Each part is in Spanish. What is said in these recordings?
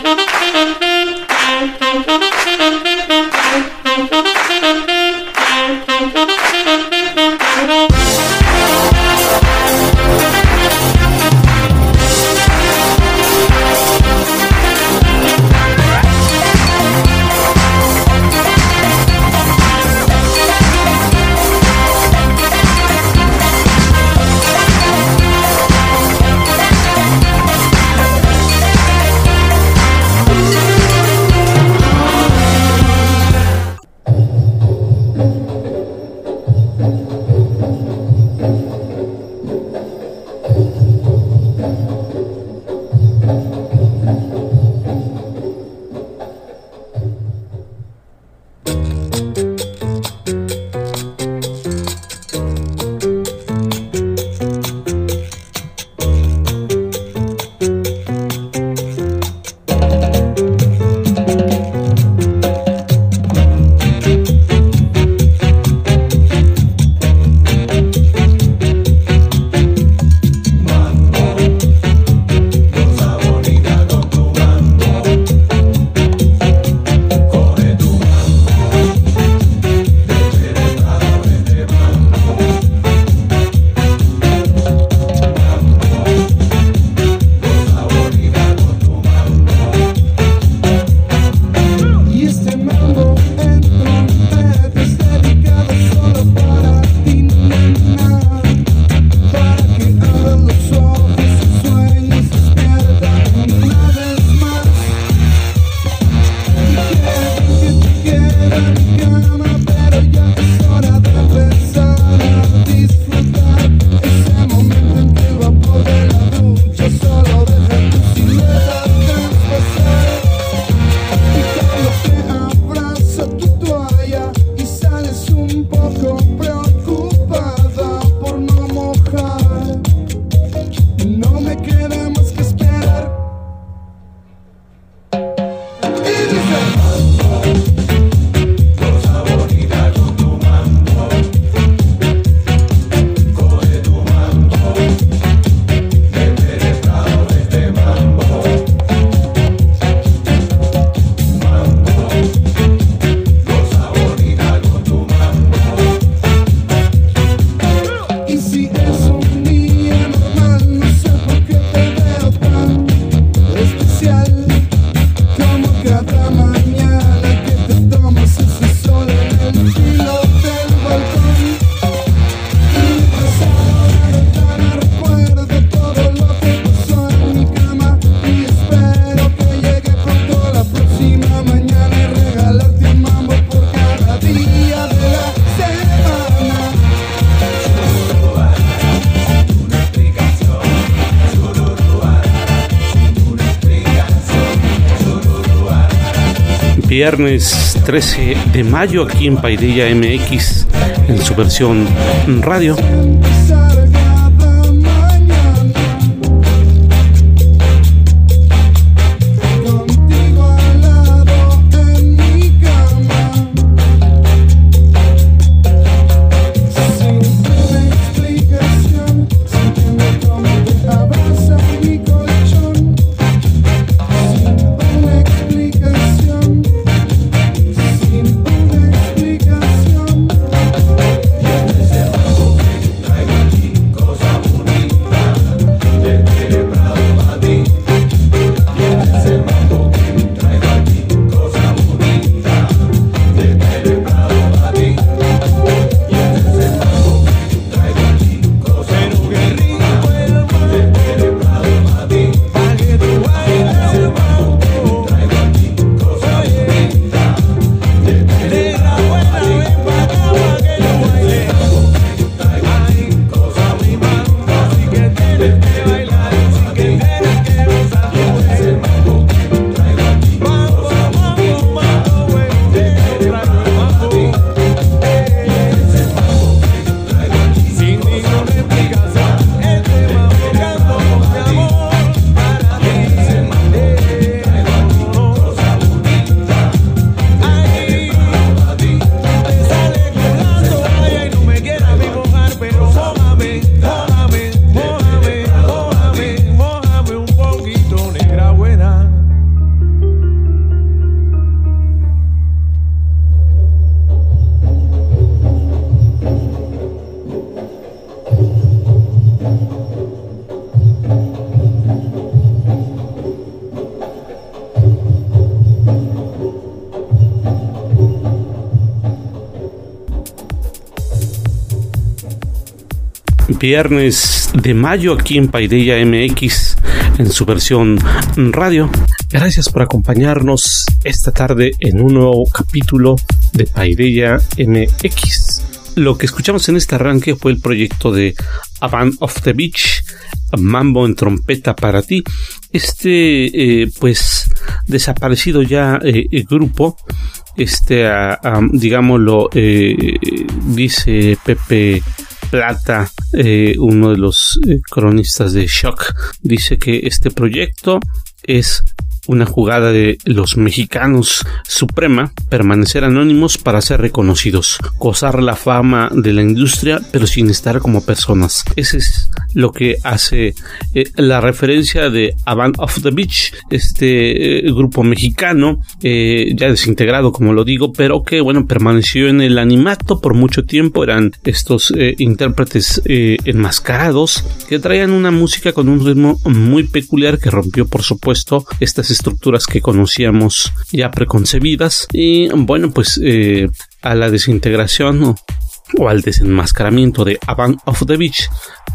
Thank you. Viernes 13 de mayo aquí en Paidilla MX en su versión radio. Viernes de mayo aquí en Paideya MX en su versión radio. Gracias por acompañarnos esta tarde en un nuevo capítulo de Paideya MX. Lo que escuchamos en este arranque fue el proyecto de A Band of the Beach, Mambo en trompeta para ti. Este, eh, pues, desaparecido ya eh, el grupo, este, digámoslo, eh, dice Pepe Plata, uno de los cronistas de Shock, dice que este proyecto es una jugada de los mexicanos suprema, permanecer anónimos para ser reconocidos, gozar la fama de la industria, pero sin estar como personas. Ese es lo que hace eh, la referencia de A Band of the Beach, este eh, grupo mexicano, eh, ya desintegrado como lo digo, pero que bueno, permaneció en el animato por mucho tiempo, eran estos intérpretes enmascarados que traían una música con un ritmo muy peculiar que rompió por supuesto estas estructuras que conocíamos ya preconcebidas. Y bueno pues eh, a la desintegración o, al desenmascaramiento de Avant of the Beach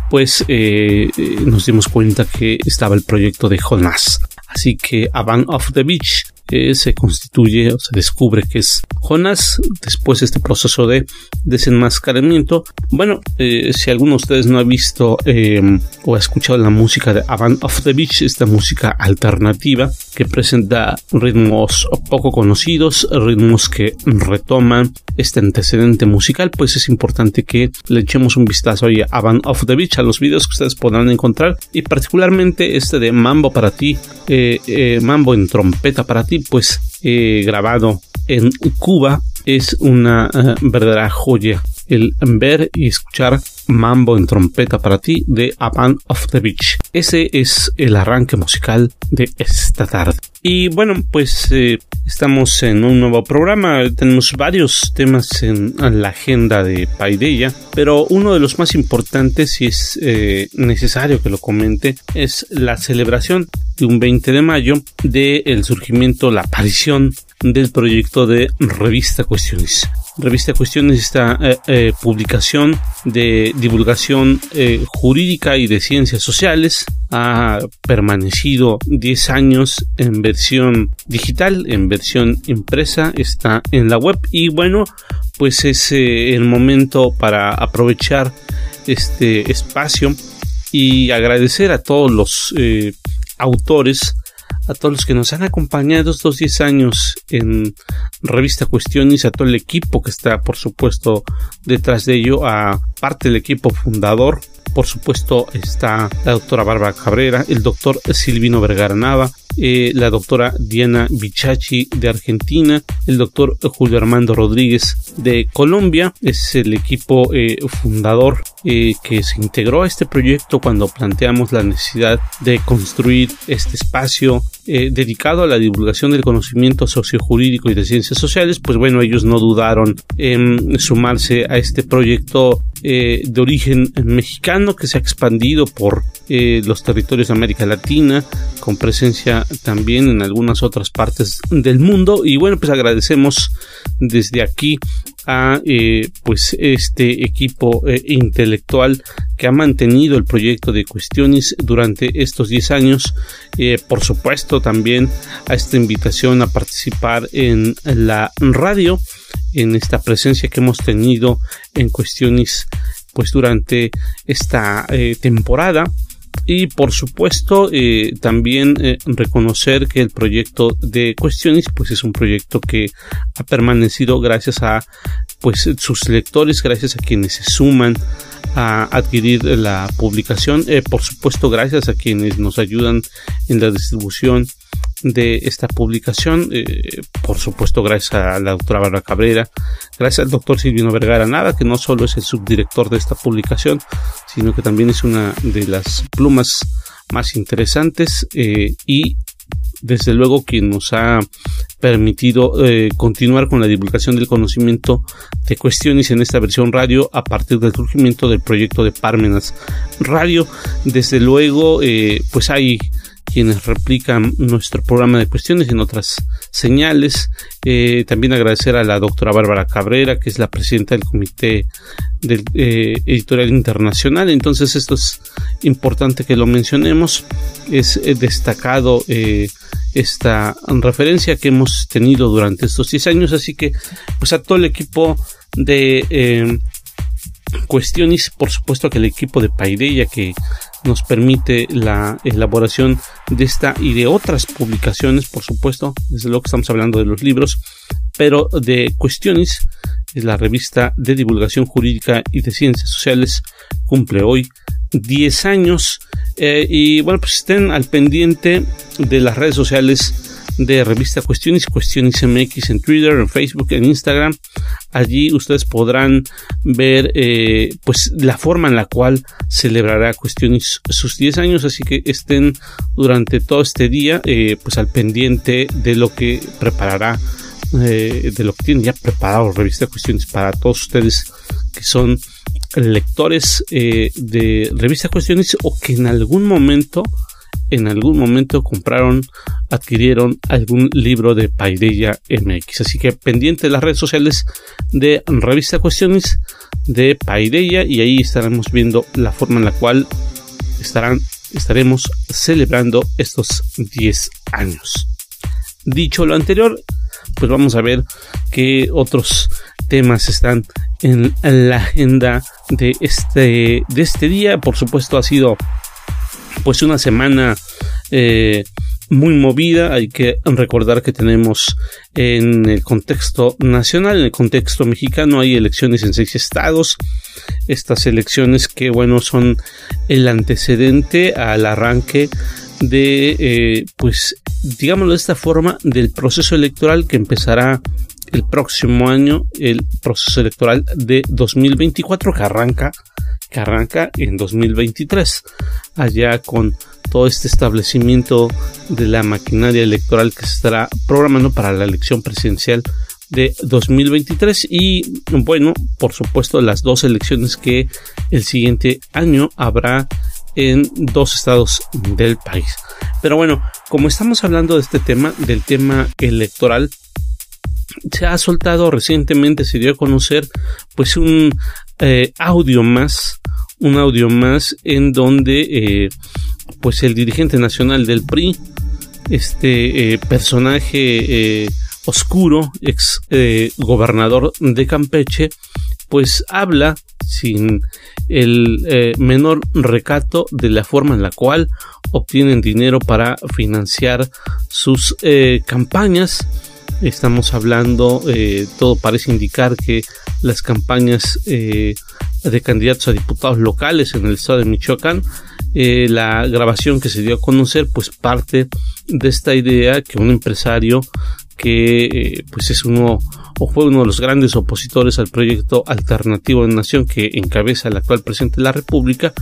pues eh, eh, nos dimos cuenta que estaba el proyecto de Jonas. Así que Avant of the Beach se constituye o se descubre que es Jonas después de este proceso de desenmascaramiento. Bueno, eh, si alguno de ustedes no ha visto eh, o ha escuchado la música de Avant of the Beach, esta música alternativa que presenta ritmos poco conocidos, ritmos que retoman este antecedente musical, pues es importante que le echemos un vistazo a Avant of the Beach, a los videos que ustedes podrán encontrar y particularmente este de Mambo para ti, eh, Mambo en trompeta para ti, pues grabado en Cuba es una eh, verdadera joya el ver y escuchar Mambo en trompeta para ti de A Band of the Beach. Ese es el arranque musical de esta tarde. Y bueno, pues eh, estamos en un nuevo programa. Tenemos varios temas en, la agenda de Paideya, pero uno de los más importantes, y es eh, necesario que lo comente, es la celebración de un 20 de mayo del surgimiento, la aparición del proyecto de Revista Cuestiones. Revista Cuestiones, esta eh, eh, publicación de divulgación eh, jurídica y de ciencias sociales, ha permanecido 10 años en versión digital, en versión impresa, está en la web y bueno, pues es el momento para aprovechar este espacio y agradecer a todos los autores a todos los que nos han acompañado estos 10 años en Revista Cuestiones, a todo el equipo que está, por supuesto, detrás de ello, a parte del equipo fundador. Por supuesto, está la doctora Bárbara Cabrera, el doctor Silvino Vergara Nava, eh, la doctora Diana Bichachi de Argentina, el doctor Julio Armando Rodríguez de Colombia, es el equipo eh, fundador eh, que se integró a este proyecto cuando planteamos la necesidad de construir este espacio dedicado a la divulgación del conocimiento sociojurídico y de ciencias sociales, pues bueno, ellos no dudaron en sumarse a este proyecto de origen mexicano que se ha expandido por los territorios de América Latina con presencia también en algunas otras partes del mundo. Y bueno pues agradecemos desde aquí a eh, pues este equipo eh, intelectual que ha mantenido el proyecto de cuestiones durante estos 10 años. Eh, por supuesto también a esta invitación a participar en la radio en esta presencia que hemos tenido en cuestiones pues durante esta temporada y por supuesto eh, también eh, reconocer que el proyecto de cuestiones pues es un proyecto que ha permanecido gracias a pues sus lectores gracias a quienes se suman a adquirir la publicación eh, por supuesto gracias a quienes nos ayudan en la distribución de esta publicación. Eh, por supuesto, gracias a la doctora Bárbara Cabrera, gracias al doctor Silvino Vergara Nada, que no solo es el subdirector de esta publicación, sino que también es una de las plumas más interesantes eh, y desde luego quien nos ha permitido eh, continuar con la divulgación del conocimiento de cuestiones en esta versión radio a partir del surgimiento del proyecto de Parmenas Radio. Desde luego, pues hay quienes replican nuestro programa de cuestiones en otras señales. Eh, también agradecer a la doctora Bárbara Cabrera, que es la presidenta del Comité del, eh, Editorial Internacional. Entonces esto es importante que lo mencionemos. Es eh, destacado esta referencia que hemos tenido durante estos 10 años. Así que pues a todo el equipo de cuestiones, por supuesto que el equipo de Paideya que nos permite la elaboración de esta y de otras publicaciones, por supuesto, desde luego que estamos hablando de los libros, pero de cuestiones, la revista de divulgación jurídica y de ciencias sociales cumple hoy 10 años. Eh, y bueno, pues estén al pendiente de las redes sociales de revista Cuestiones, Cuestiones MX en Twitter, en Facebook, en Instagram. Allí ustedes podrán ver eh, pues la forma en la cual celebrará Cuestiones sus 10 años, así que estén durante todo este día eh, pues al pendiente de lo que preparará, eh, de lo que tiene ya preparado revista Cuestiones para todos ustedes que son lectores de revista Cuestiones o que en algún momento en algún momento compraron, adquirieron algún libro de Paideia MX. Así que pendiente de las redes sociales de Revista Cuestiones de Paideia y ahí estaremos viendo la forma en la cual estarán, estaremos celebrando estos 10 años. Dicho lo anterior, pues vamos a ver qué otros temas están en la agenda de este, de este día. Por supuesto, ha sido pues una semana eh, muy movida. Hay que recordar que tenemos en el contexto nacional, en el contexto mexicano, hay elecciones en seis estados. Estas elecciones que, bueno, son el antecedente al arranque de, eh, pues, digámoslo de esta forma, del proceso electoral que empezará el próximo año, el proceso electoral de 2024 que arranca que arranca en 2023, allá con todo este establecimiento de la maquinaria electoral que se estará programando para la elección presidencial de 2023 y bueno, por supuesto las dos elecciones que el siguiente año habrá en dos estados del país. Pero bueno, como estamos hablando de este tema, del tema electoral, se ha soltado recientemente, se dio a conocer pues un eh, audio más, un audio más en donde eh, pues el dirigente nacional del PRI, este eh, personaje oscuro, ex gobernador de Campeche, pues habla sin el menor recato de la forma en la cual obtienen dinero para financiar sus campañas. Estamos hablando, todo parece indicar que las campañas eh, de candidatos a diputados locales en el estado de Michoacán, eh, la grabación que se dio a conocer, pues parte de esta idea que un empresario que pues es uno o fue uno de los grandes opositores al proyecto alternativo de nación que encabeza el actual presidente de la República,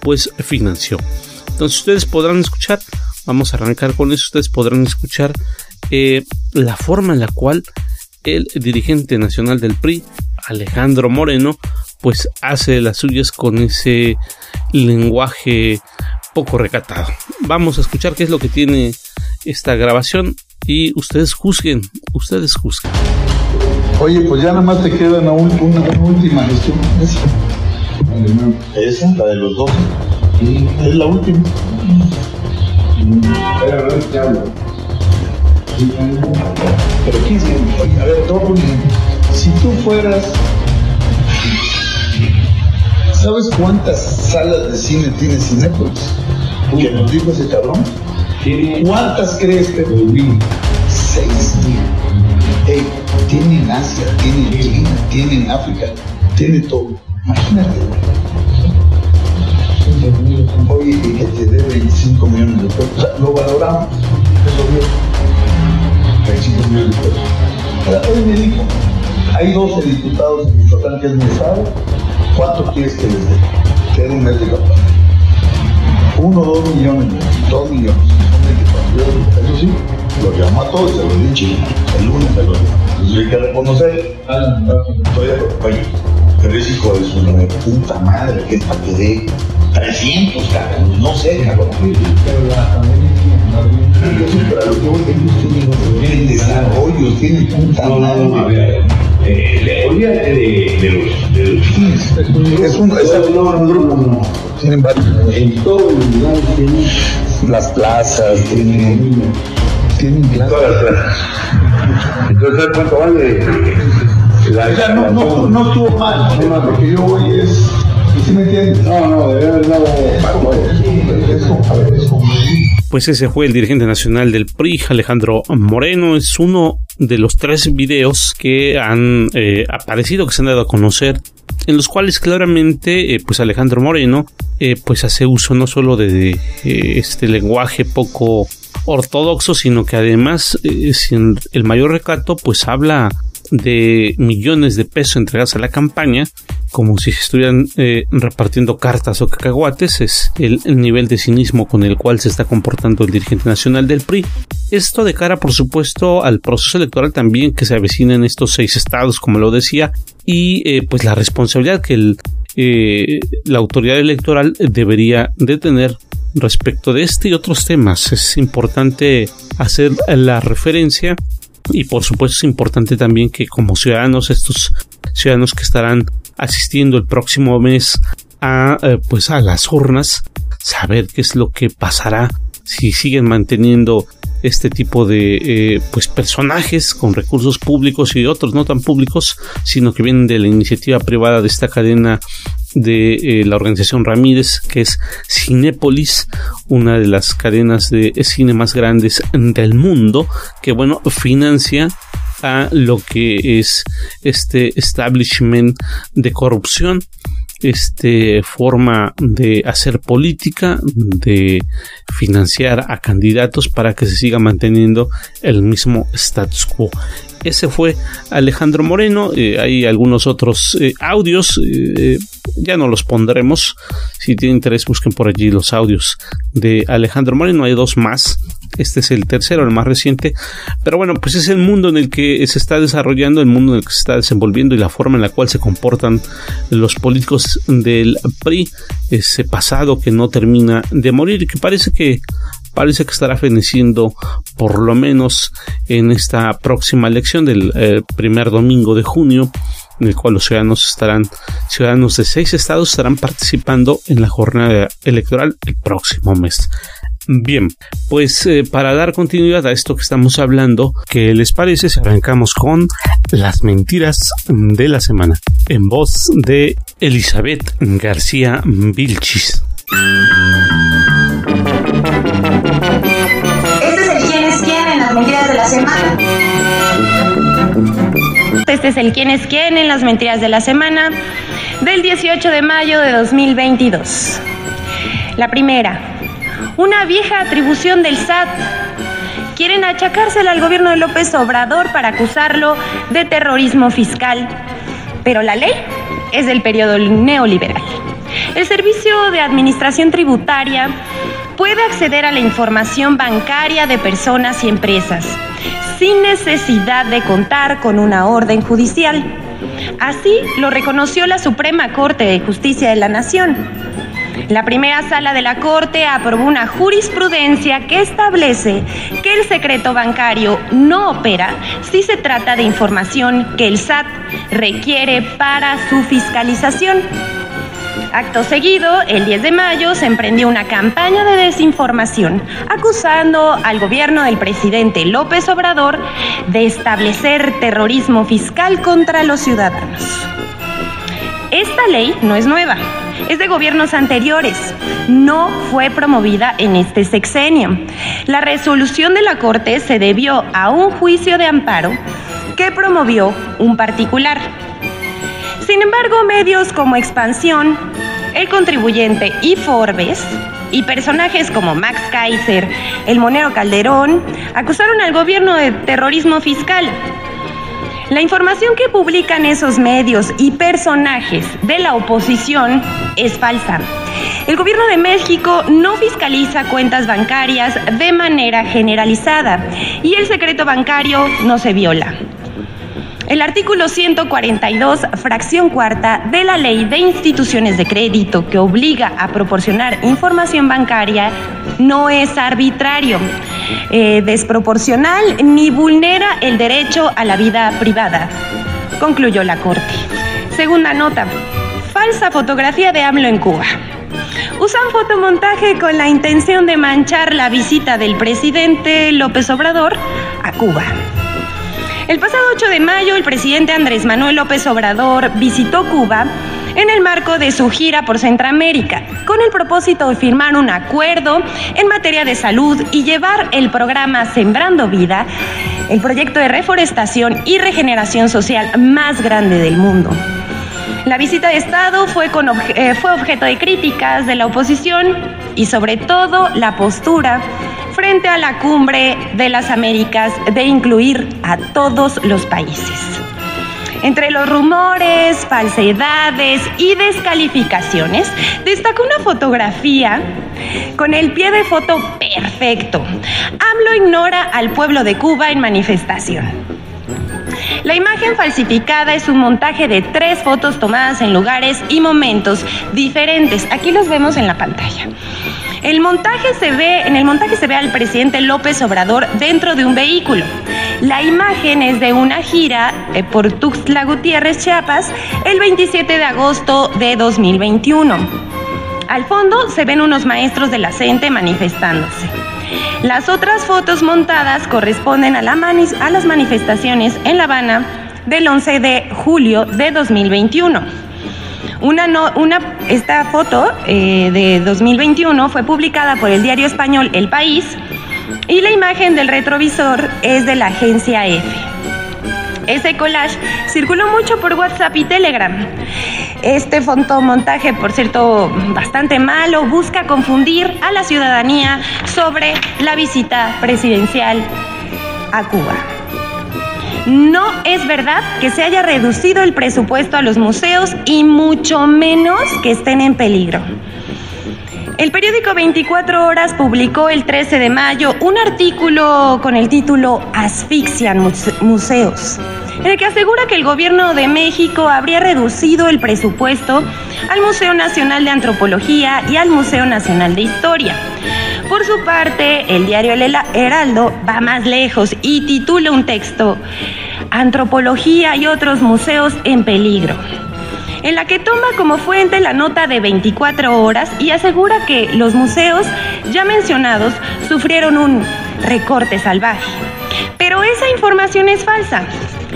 pues financió. Entonces ustedes podrán escuchar, vamos a arrancar con eso, ustedes podrán escuchar eh, la forma en la cual el dirigente nacional del PRI, Alejandro Moreno, pues hace las suyas con ese lenguaje poco recatado. Vamos a escuchar qué es lo que tiene esta grabación y ustedes juzguen, ustedes juzguen. Oye, pues ya nada más te queda una, última gestión. ¿Esa? ¿La de los dos? Es la última. Pero ¿quién A ver, todo Si tú fueras. ¿Sabes cuántas salas de cine tiene Cinepolis? Que nos dijo ese cabrón. ¿Cuántas crees que? Seis mil. Ey, tiene en Asia, tiene en China, tiene en África, tiene todo. Imagínate, Oye, y que te dé 25 millones de pesos. lo valoramos. Eso bien. 25 millones de pesos. Hoy me dijo, hay 12 diputados en Michoacán que es mi estado, ¿cuánto quieres que les dé? Que un mes de campaña. Uno, dos millones, dos millones. Eso sí, lo llamó a todos, se lo di el lunes se lo di. Entonces hay que reconocer, estoy de pero es hijo de su puta madre, que es para que dé 300, cabrón, no sé, cabrón. Pero la pandemia para lo que voy, tienen desarrollo, tienen punta No, no, no, a ver. Eh, olvídate de, de los. De los Es un, es un grupo. Tienen varios. en todo el lugar tienen Las plazas, tienen. Tienen plazas. todas las plazas. Entonces, ¿sabes cuánto vale la O sea, no, no, no estuvo mal, ¿no? lo que yo voy es. ¿Sí me entiendes? No, no, de verdad no. Es como, a ver, es como. Pues ese fue el dirigente nacional del PRI, Alejandro Moreno. Es uno de los tres videos que han eh, aparecido, que se han dado a conocer, en los cuales claramente, eh, pues Alejandro Moreno, eh, pues hace uso no solo de eh, este lenguaje poco ortodoxo, sino que además, sin el mayor recato, pues habla de millones de pesos entregados a la campaña, como si estuvieran eh, repartiendo cartas o cacahuates, es el, el nivel de cinismo con el cual se está comportando el dirigente nacional del PRI. Esto de cara, por supuesto, al proceso electoral también que se avecina en estos seis estados, como lo decía, y eh, pues la responsabilidad que eh, la autoridad electoral debería de tener respecto de este y otros temas. Es importante hacer la referencia y por supuesto es importante también que como ciudadanos, estos ciudadanos que estarán asistiendo el próximo mes a eh, pues a las urnas, saber qué es lo que pasará si siguen manteniendo este tipo de eh, pues personajes con recursos públicos y otros no tan públicos, sino que vienen de la iniciativa privada de esta cadena de eh, la organización Ramírez, que es Cinépolis, una de las cadenas de cine más grandes del mundo, que bueno, financia a lo que es este establishment de corrupción este forma de hacer política, de financiar a candidatos para que se siga manteniendo el mismo status quo. Ese fue Alejandro Moreno. Eh, hay algunos otros eh, audios. eh, ya no los pondremos. Si tienen interés, busquen por allí los audios de Alejandro Moreno. Hay dos más. Este es el tercero, el más reciente. Pero bueno, pues es el mundo en el que se está desarrollando, el mundo en el que se está desenvolviendo y la forma en la cual se comportan los políticos del PRI. Ese pasado que no termina de morir y que parece que parece que estará feneciendo por lo menos en esta próxima elección del eh, primer domingo de junio en el cual los ciudadanos estarán ciudadanos de seis estados estarán participando en la jornada electoral el próximo mes. Bien, pues eh, para dar continuidad a esto que estamos hablando, ¿qué les parece si arrancamos con las mentiras de la semana? En voz de Elizabeth García Vilchis. Este es el quién es quién en las mentiras de la semana. Este es el quién es quién en las mentiras de la semana del 18 de mayo de 2022. La primera, una vieja atribución del SAT. Quieren achacársela al gobierno de López Obrador para acusarlo de terrorismo fiscal. Pero la ley es del periodo neoliberal. El Servicio de Administración Tributaria puede acceder a la información bancaria de personas y empresas sin necesidad de contar con una orden judicial. Así lo reconoció la Suprema Corte de Justicia de la Nación. La primera sala de la Corte aprobó una jurisprudencia que establece que el secreto bancario no opera si se trata de información que el SAT requiere para su fiscalización. Acto seguido, el 10 de mayo se emprendió una campaña de desinformación acusando al gobierno del presidente López Obrador de establecer terrorismo fiscal contra los ciudadanos. Esta ley no es nueva, es de gobiernos anteriores, no fue promovida en este sexenio. La resolución de la Corte se debió a un juicio de amparo que promovió un particular. Sin embargo, medios como Expansión, El Contribuyente y Forbes y personajes como Max Kaiser, el monero Calderón, acusaron al gobierno de terrorismo fiscal. La información que publican esos medios y personajes de la oposición es falsa. El gobierno de México no fiscaliza cuentas bancarias de manera generalizada y el secreto bancario no se viola. El artículo 142, fracción cuarta de la Ley de Instituciones de Crédito que obliga a proporcionar información bancaria no es arbitrario, eh, desproporcional ni vulnera el derecho a la vida privada, concluyó la Corte. Segunda nota, falsa fotografía de AMLO en Cuba. Usan fotomontaje con la intención de manchar la visita del presidente López Obrador a Cuba. El pasado 8 de mayo, el presidente Andrés Manuel López Obrador visitó Cuba en el marco de su gira por Centroamérica, con el propósito de firmar un acuerdo en materia de salud y llevar el programa Sembrando Vida, el proyecto de reforestación y regeneración social más grande del mundo. La visita de Estado fue, eh, fue objeto de críticas de la oposición y sobre todo la postura frente a la cumbre de las Américas de incluir a todos los países. Entre los rumores, falsedades y descalificaciones, destacó una fotografía con el pie de foto perfecto. AMLO ignora al pueblo de Cuba en manifestación. La imagen falsificada es un montaje de tres fotos tomadas en lugares y momentos diferentes. Aquí los vemos en la pantalla. El montaje se ve, en el montaje se ve al presidente López Obrador dentro de un vehículo. La imagen es de una gira eh, por Tuxtla Gutiérrez, Chiapas, el 27 de agosto de 2021. Al fondo se ven unos maestros de la manifestándose. Las otras fotos montadas corresponden a, a las manifestaciones en La Habana del 11 de julio de 2021. Una, esta foto eh, de 2021 fue publicada por el diario español El País y la imagen del retrovisor es de la agencia F. Ese collage circuló mucho por WhatsApp y Telegram. Este fotomontaje, por cierto, bastante malo, busca confundir a la ciudadanía sobre la visita presidencial a Cuba. No es verdad que se haya reducido el presupuesto a los museos y mucho menos que estén en peligro. El periódico 24 Horas publicó el 13 de mayo un artículo con el título Asfixian Museos, en el que asegura que el gobierno de México habría reducido el presupuesto al Museo Nacional de Antropología y al Museo Nacional de Historia. Por su parte, el diario El Heraldo va más lejos y titula un texto Antropología y otros museos en peligro en la que toma como fuente la nota de 24 horas y asegura que los museos ya mencionados sufrieron un recorte salvaje. Pero esa información es falsa.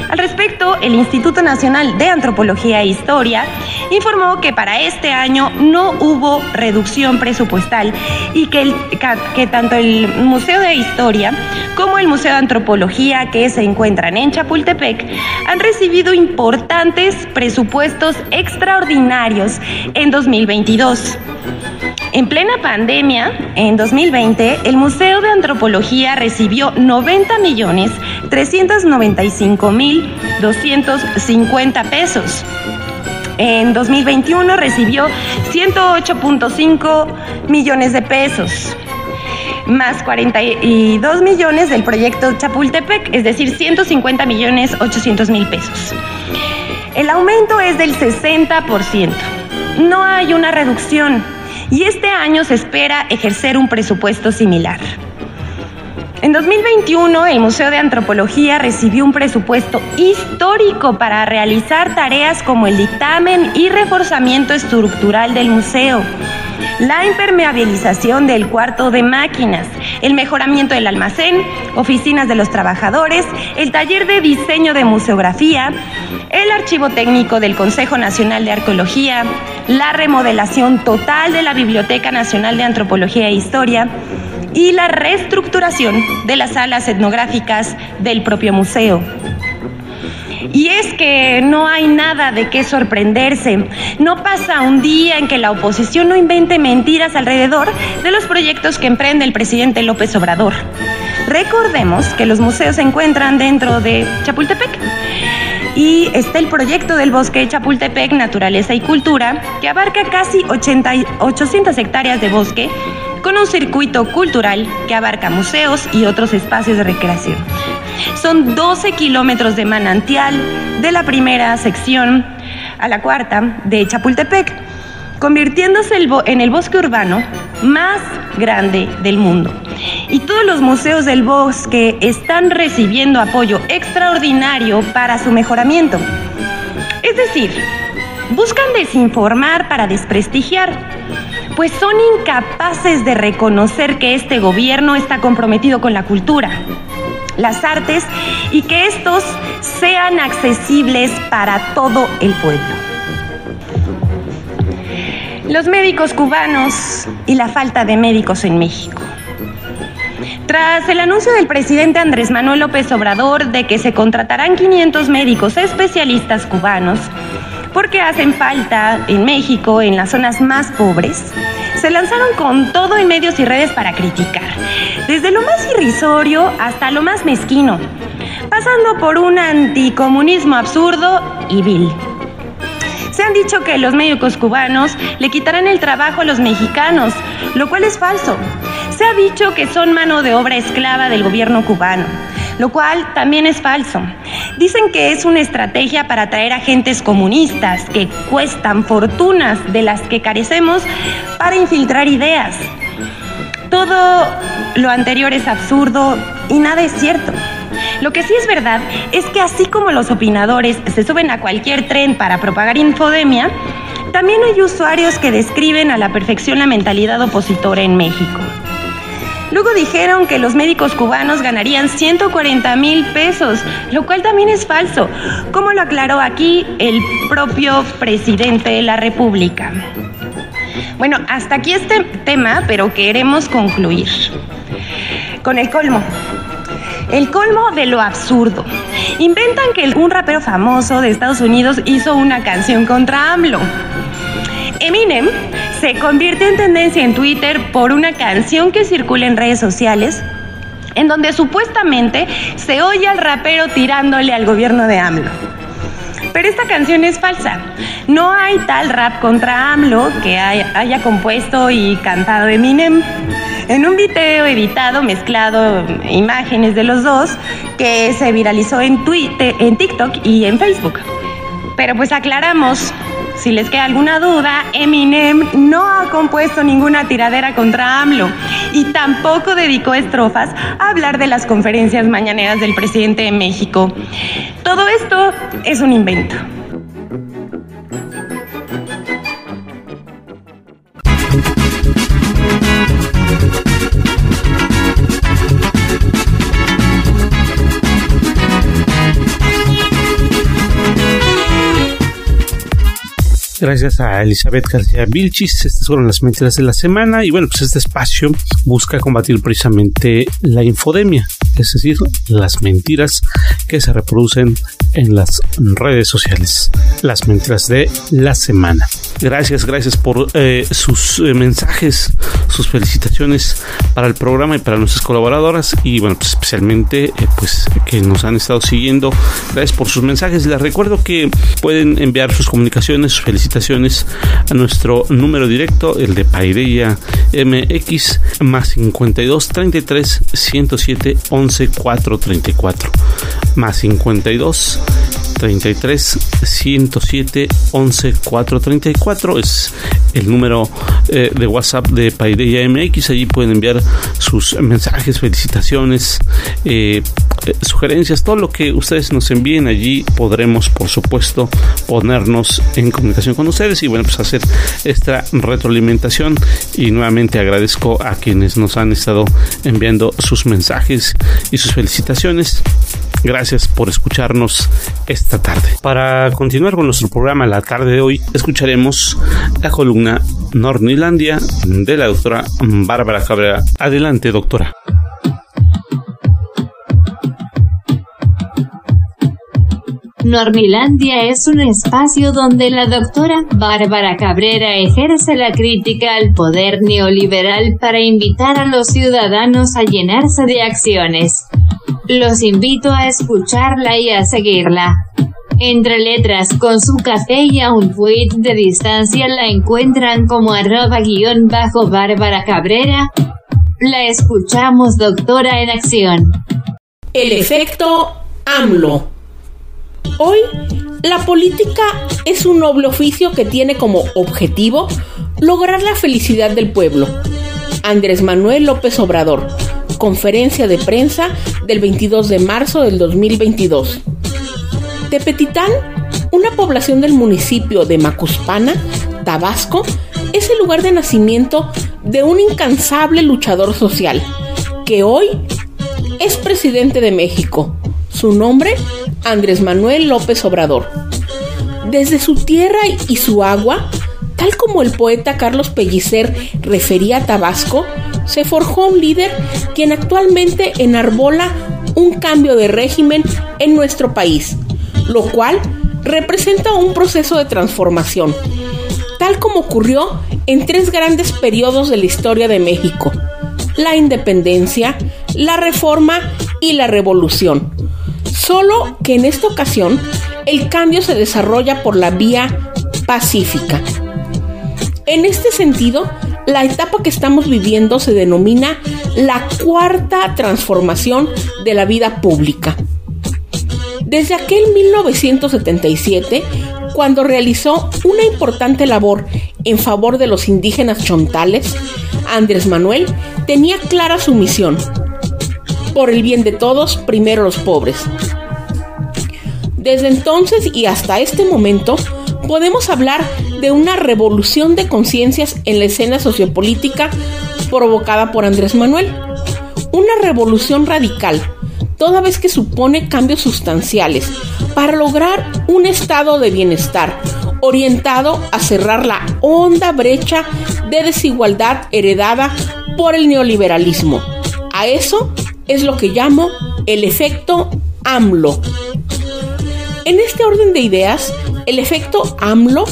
Al respecto, el Instituto Nacional de Antropología e Historia informó que para este año no hubo reducción presupuestal y que, tanto el Museo de Historia como el Museo de Antropología que se encuentran en Chapultepec han recibido importantes presupuestos extraordinarios en 2022. En plena pandemia, en 2020, el Museo de Antropología recibió 90 millones 395 mil 250 pesos. En 2021 recibió 108.5 millones de pesos, más 42 millones del proyecto Chapultepec, es decir, 150 millones 800 mil pesos. El aumento es del 60%. No hay una reducción y este año se espera ejercer un presupuesto similar. En 2021, el Museo de Antropología recibió un presupuesto histórico para realizar tareas como el dictamen y reforzamiento estructural del museo, la impermeabilización del cuarto de máquinas, el mejoramiento del almacén, oficinas de los trabajadores, el taller de diseño de museografía, el archivo técnico del Consejo Nacional de Arqueología, la remodelación total de la Biblioteca Nacional de Antropología e Historia, y la reestructuración de las salas etnográficas del propio museo. Y es que no hay nada de qué sorprenderse. No pasa un día en que la oposición no invente mentiras alrededor de los proyectos que emprende el presidente López Obrador. Recordemos que los museos se encuentran dentro de Chapultepec. Y está el proyecto del bosque Chapultepec, Naturaleza y Cultura, que abarca casi 80, 800 hectáreas de bosque con un circuito cultural que abarca museos y otros espacios de recreación. Son 12 kilómetros de manantial de la primera sección a la cuarta de Chapultepec, convirtiéndose en el bosque urbano más grande del mundo. Y todos los museos del bosque están recibiendo apoyo extraordinario para su mejoramiento. Es decir, buscan desinformar para desprestigiar, pues son incapaces de reconocer que este gobierno está comprometido con la cultura, las artes y que estos sean accesibles para todo el pueblo. Los médicos cubanos y la falta de médicos en México. Tras el anuncio del presidente Andrés Manuel López Obrador de que se contratarán 500 médicos especialistas cubanos, porque hacen falta en México, en las zonas más pobres, se lanzaron con todo en medios y redes para criticar, desde lo más irrisorio hasta lo más mezquino, pasando por un anticomunismo absurdo y vil. Se han dicho que los médicos cubanos le quitarán el trabajo a los mexicanos, lo cual es falso. Se ha dicho que son mano de obra esclava del gobierno cubano, lo cual también es falso. Dicen que es una estrategia para atraer agentes comunistas que cuestan fortunas de las que carecemos para infiltrar ideas. Todo lo anterior es absurdo y nada es cierto. Lo que sí es verdad es que así como los opinadores se suben a cualquier tren para propagar infodemia, también hay usuarios que describen a la perfección la mentalidad opositora en México. Luego dijeron que los médicos cubanos ganarían 140 mil pesos, lo cual también es falso, como lo aclaró aquí el propio presidente de la República. Bueno, hasta aquí este tema, pero queremos concluir con el colmo. El colmo de lo absurdo. Inventan que un rapero famoso de Estados Unidos hizo una canción contra AMLO. Eminem se convirtió en tendencia en Twitter por una canción que circula en redes sociales en donde supuestamente se oye al rapero tirándole al gobierno de AMLO. Pero esta canción es falsa. No hay tal rap contra AMLO que haya, compuesto y cantado Eminem. En un video editado, mezclado imágenes de los dos, que se viralizó en, Twitter, en TikTok y en Facebook. Pero pues aclaramos, si les queda alguna duda, Eminem no ha compuesto ninguna tiradera contra AMLO y tampoco dedicó estrofas a hablar de las conferencias mañaneras del presidente de México. Todo esto es un invento. Gracias a Elizabeth García Vilchis, estas fueron las mentiras de la semana y bueno, pues este espacio busca combatir precisamente la infodemia, es decir, las mentiras que se reproducen en las redes sociales, las mentiras de la semana. Gracias, gracias por eh, sus eh, mensajes, sus felicitaciones para el programa y para nuestras colaboradoras y bueno, pues especialmente eh, pues que nos han estado siguiendo. Gracias por sus mensajes. Les recuerdo que pueden enviar sus comunicaciones, sus felicitaciones a nuestro número directo, el de Paideya MX más 52 33 107 11 434 más 52 33 107 11 434 es el número eh, de WhatsApp de Paideya MX. Allí pueden enviar sus mensajes, felicitaciones, eh, eh, sugerencias, todo lo que ustedes nos envíen. Allí podremos, por supuesto, ponernos en comunicación con ustedes y bueno, pues hacer esta retroalimentación. Y nuevamente agradezco a quienes nos han estado enviando sus mensajes y sus felicitaciones. Gracias por escucharnos esta tarde. Para continuar con nuestro programa la tarde de hoy, escucharemos la columna Nornilandia de la doctora Bárbara Cabrera. Adelante, doctora. Normilandia es un espacio donde la doctora Bárbara Cabrera ejerce la crítica al poder neoliberal para invitar a los ciudadanos a llenarse de acciones. Los invito a escucharla y a seguirla. Entre letras con su café y a un tweet de distancia la encuentran como arroba guion bajo Bárbara Cabrera. La escuchamos doctora en acción. El efecto AMLO. Hoy, la política es un noble oficio que tiene como objetivo lograr la felicidad del pueblo. Andrés Manuel López Obrador. Conferencia de prensa del 22 de marzo del 2022. Tepetitán, una población del municipio de Macuspana, Tabasco, es el lugar de nacimiento de un incansable luchador social, que hoy es presidente de México. Su nombre, Andrés Manuel López Obrador. Desde su tierra y su agua, tal como el poeta Carlos Pellicer refería a Tabasco, se forjó un líder quien actualmente enarbola un cambio de régimen en nuestro país, lo cual representa un proceso de transformación, tal como ocurrió en tres grandes periodos de la historia de México, la independencia, la reforma y la revolución. Solo que en esta ocasión el cambio se desarrolla por la vía pacífica. En este sentido, la etapa que estamos viviendo se denomina la cuarta transformación de la vida pública. Desde aquel 1977, cuando realizó una importante labor en favor de los indígenas chontales, Andrés Manuel tenía clara su misión. Por el bien de todos, primero los pobres. Desde entonces y hasta este momento, podemos hablar de una revolución de conciencias en la escena sociopolítica provocada por Andrés Manuel. Una revolución radical, toda vez que supone cambios sustanciales para lograr un estado de bienestar orientado a cerrar la honda brecha de desigualdad heredada por el neoliberalismo. A eso es lo que llamo el efecto AMLO. En este orden de ideas, el efecto AMLO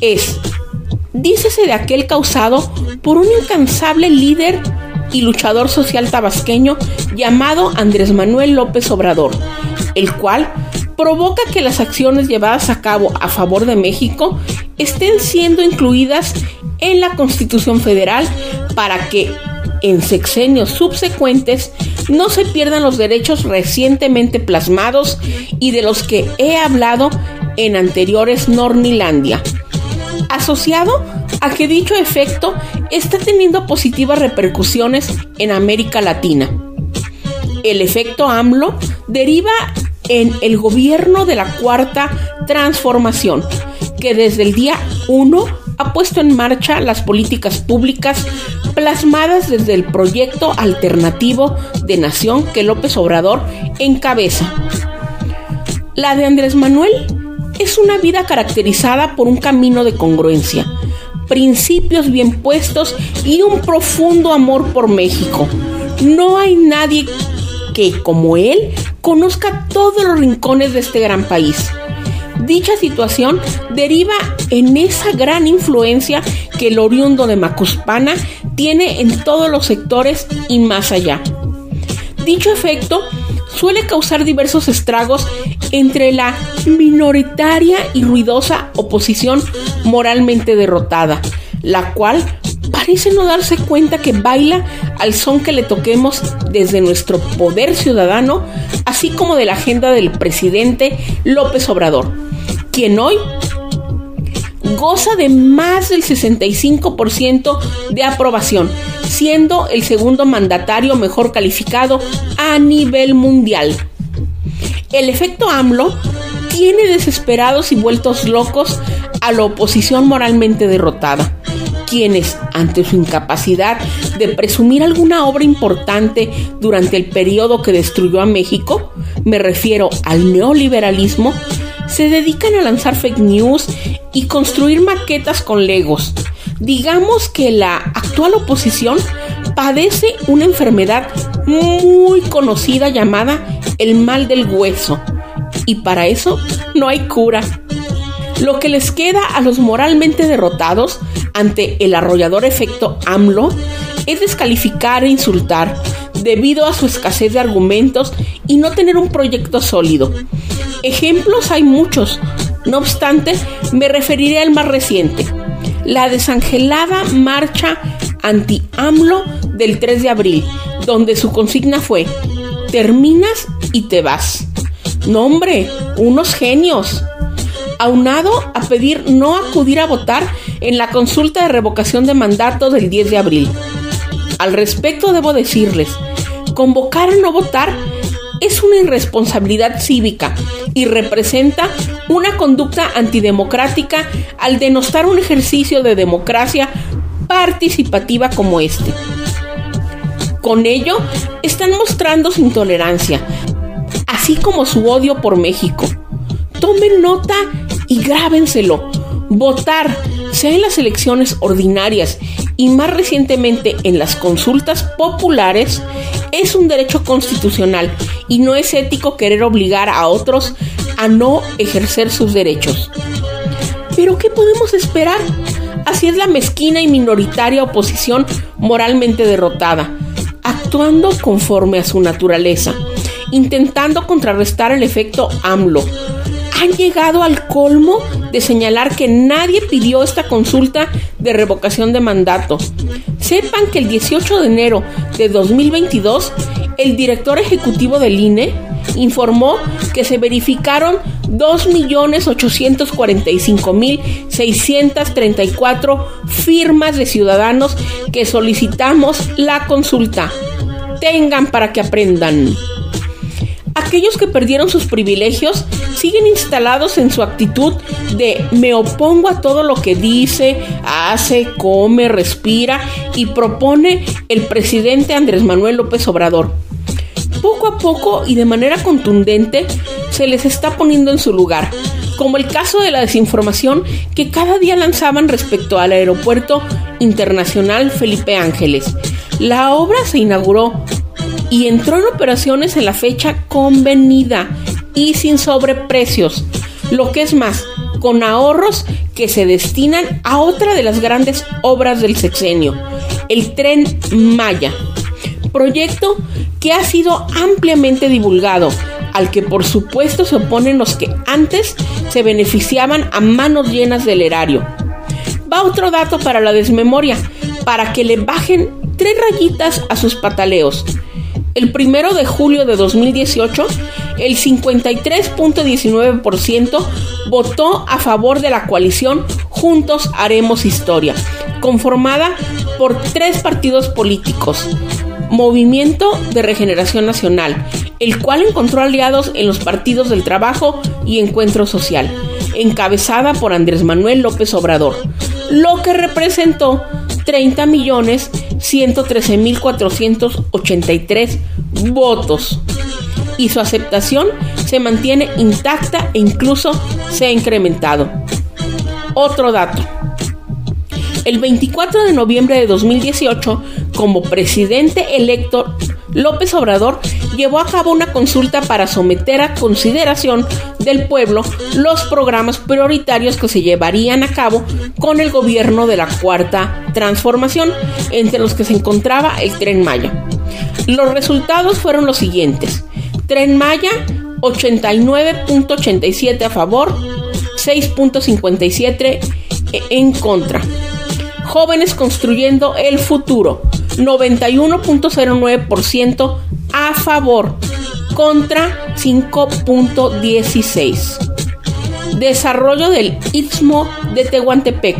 es, dícese de aquel causado por un incansable líder y luchador social tabasqueño llamado Andrés Manuel López Obrador, el cual provoca que las acciones llevadas a cabo a favor de México estén siendo incluidas en la Constitución Federal para que en sexenios subsecuentes no se pierdan los derechos recientemente plasmados y de los que he hablado en anteriores Nornilandia. Asociado a que dicho efecto está teniendo positivas repercusiones en América Latina. El efecto AMLO deriva en el gobierno de la cuarta transformación, que desde el día 1 ha puesto en marcha las políticas públicas plasmadas desde el proyecto alternativo de nación que López Obrador encabeza. La de Andrés Manuel es una vida caracterizada por un camino de congruencia, principios bien puestos y un profundo amor por México. No hay nadie que, como él, conozca todos los rincones de este gran país. Dicha situación deriva en esa gran influencia que el oriundo de Macuspana tiene en todos los sectores y más allá. Dicho efecto suele causar diversos estragos entre la minoritaria y ruidosa oposición moralmente derrotada, la cual parece no darse cuenta que baila al son que le toquemos desde nuestro poder ciudadano, así como de la agenda del presidente López Obrador, quien hoy goza de más del 65% de aprobación, siendo el segundo mandatario mejor calificado a nivel mundial. El efecto AMLO tiene desesperados y vueltos locos a la oposición moralmente derrotada quienes, ante su incapacidad de presumir alguna obra importante durante el periodo que destruyó a México, me refiero al neoliberalismo, se dedican a lanzar fake news y construir maquetas con legos. Digamos que la actual oposición padece una enfermedad muy conocida llamada el mal del hueso. Y para eso no hay cura. Lo que les queda a los moralmente derrotados ante el arrollador efecto AMLO es descalificar e insultar debido a su escasez de argumentos y no tener un proyecto sólido. Ejemplos hay muchos, no obstante, me referiré al más reciente, la desangelada marcha anti-AMLO del 3 de abril, donde su consigna fue, terminas y te vas. No hombre, unos genios aunado a pedir no acudir a votar en la consulta de revocación de mandato del 10 de abril. Al respecto debo decirles, convocar a no votar es una irresponsabilidad cívica y representa una conducta antidemocrática al denostar un ejercicio de democracia participativa como este. Con ello, están mostrando su intolerancia, así como su odio por México. Tomen nota y grábenselo. Votar, sea en las elecciones ordinarias y más recientemente en las consultas populares, es un derecho constitucional y no es ético querer obligar a otros a no ejercer sus derechos. Pero ¿qué podemos esperar? Así es la mezquina y minoritaria oposición moralmente derrotada actuando conforme a su naturaleza, intentando contrarrestar el efecto AMLO. Han llegado al colmo de señalar que nadie pidió esta consulta de revocación de mandato. Sepan que el 18 de enero de 2022, el director ejecutivo del INE informó que se verificaron 2.845.634 firmas de ciudadanos que solicitamos la consulta tengan para que aprendan. Aquellos que perdieron sus privilegios siguen instalados en su actitud de me opongo a todo lo que dice, hace, come, respira y propone el presidente Andrés Manuel López Obrador. Poco a poco y de manera contundente se les está poniendo en su lugar, como el caso de la desinformación que cada día lanzaban respecto al aeropuerto internacional Felipe Ángeles. La obra se inauguró y entró en operaciones en la fecha convenida y sin sobreprecios. Lo que es más, con ahorros que se destinan a otra de las grandes obras del sexenio, el tren Maya. Proyecto que ha sido ampliamente divulgado, al que por supuesto se oponen los que antes se beneficiaban a manos llenas del erario. Va otro dato para la desmemoria, para que le bajen tres rayitas a sus pataleos. El primero de julio de 2018, el 53.19% votó a favor de la coalición Juntos Haremos Historia, conformada por tres partidos políticos. Movimiento de Regeneración Nacional, el cual encontró aliados en los partidos del Trabajo y Encuentro Social, encabezada por Andrés Manuel López Obrador, lo que representó 30 millones 113.483 votos y su aceptación se mantiene intacta e incluso se ha incrementado. Otro dato. El 24 de noviembre de 2018, como presidente electo, López Obrador llevó a cabo una consulta para someter a consideración del pueblo los programas prioritarios que se llevarían a cabo con el gobierno de la Cuarta Transformación, entre los que se encontraba el tren Maya. Los resultados fueron los siguientes. Tren Maya 89.87 a favor, 6.57 en contra. Jóvenes construyendo el futuro 91.09% a favor contra 5.16. Desarrollo del Istmo de Tehuantepec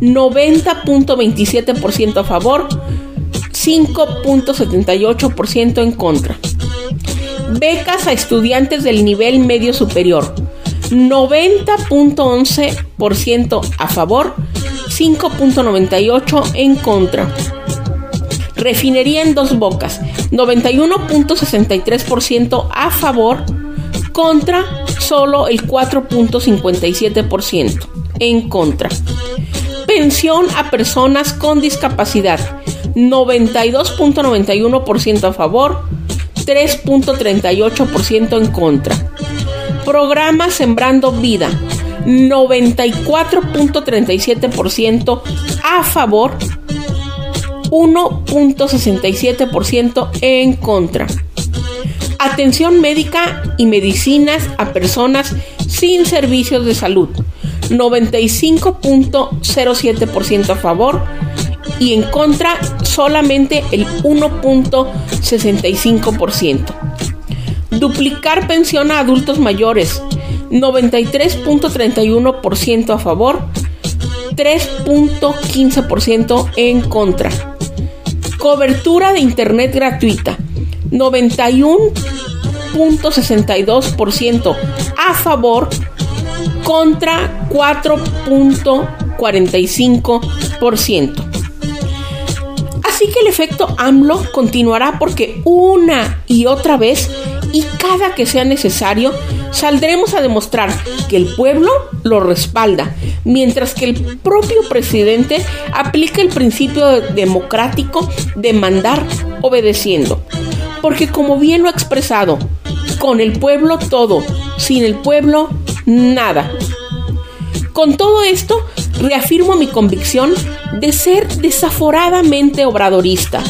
90.27% a favor, 5.78% en contra. Becas a estudiantes del nivel medio superior 90.11% a favor, 5.98% en contra. Refinería en dos bocas, 91.63% a favor contra solo el 4.57% en contra. Pensión a personas con discapacidad, 92.91% a favor, 3.38% en contra. Programa Sembrando Vida, 94.37% a favor, 1.67% en contra. Atención médica y medicinas a personas sin servicios de salud. 95.07% a favor y en contra solamente el 1.65%. Duplicar pensión a adultos mayores. 93.31% a favor, 3.15% en contra Cobertura de Internet gratuita. 91.62% a favor contra 4.45%. Así que el efecto AMLO continuará porque una y otra vez y cada que sea necesario saldremos a demostrar que el pueblo lo respalda, mientras que el propio presidente aplica el principio democrático de mandar obedeciendo. Porque como bien lo ha expresado, con el pueblo todo, sin el pueblo nada. Con todo esto, reafirmo mi convicción de ser desaforadamente obradorista,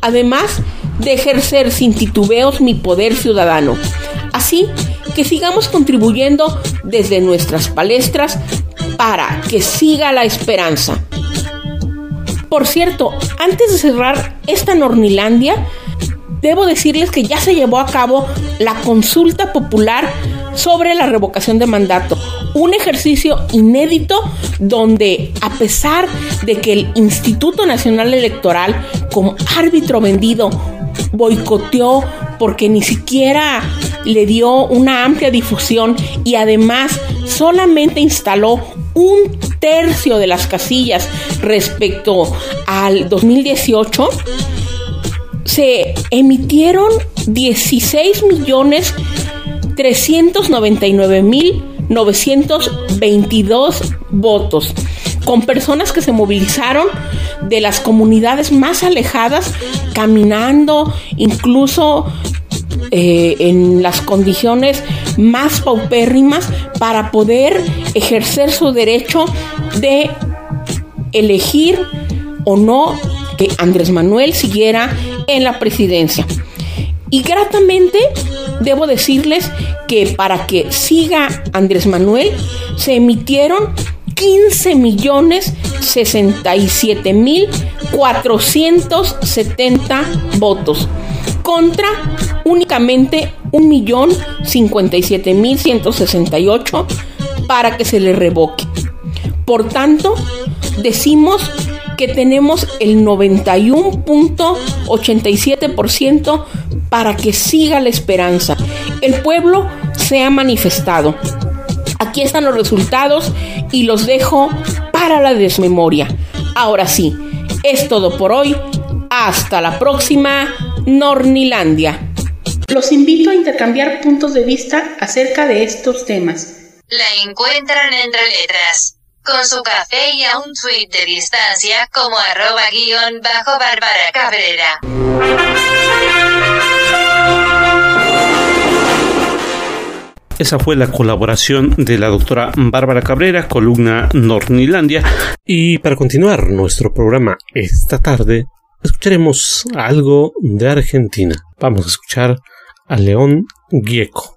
además de ejercer sin titubeos mi poder ciudadano. Así que sigamos contribuyendo desde nuestras palestras para que siga la esperanza. Por cierto, antes de cerrar esta Nornilandia, debo decirles que ya se llevó a cabo la consulta popular sobre la revocación de mandato. Un ejercicio inédito donde a pesar de que el Instituto Nacional Electoral como árbitro vendido boicoteó porque ni siquiera le dio una amplia difusión y además solamente instaló un tercio de las casillas respecto al 2018, se emitieron 16 millones 399.922 votos, con personas que se movilizaron de las comunidades más alejadas, caminando, incluso eh, en las condiciones más paupérrimas, para poder ejercer su derecho de elegir o no que Andrés Manuel siguiera en la presidencia. Y gratamente debo decirles que para que siga Andrés Manuel se emitieron 15 millones 67 mil 470 votos contra únicamente 1 millón 57 mil 168 para que se le revoque. Por tanto, decimos que tenemos el 91.87% para que siga la esperanza. El pueblo se ha manifestado. Aquí están los resultados y los dejo para la desmemoria. Ahora sí, es todo por hoy. Hasta la próxima, Nornilandia. Los invito a intercambiar puntos de vista acerca de estos temas. La encuentran entre letras con su café y a un tweet de distancia como arroba guion bajo Bárbara Cabrera. Esa fue la colaboración de la doctora Bárbara Cabrera, columna Nornilandia. Y para continuar nuestro programa esta tarde, escucharemos algo de Argentina. Vamos a escuchar a León Gieco.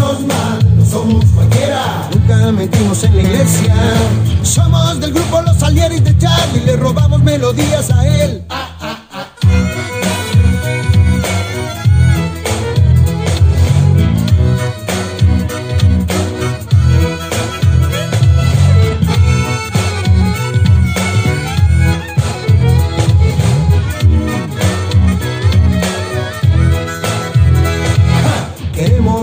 Mal somos cualquiera, nunca metimos en la iglesia. Somos del grupo Los Salieris de Charlie, le robamos melodías a él.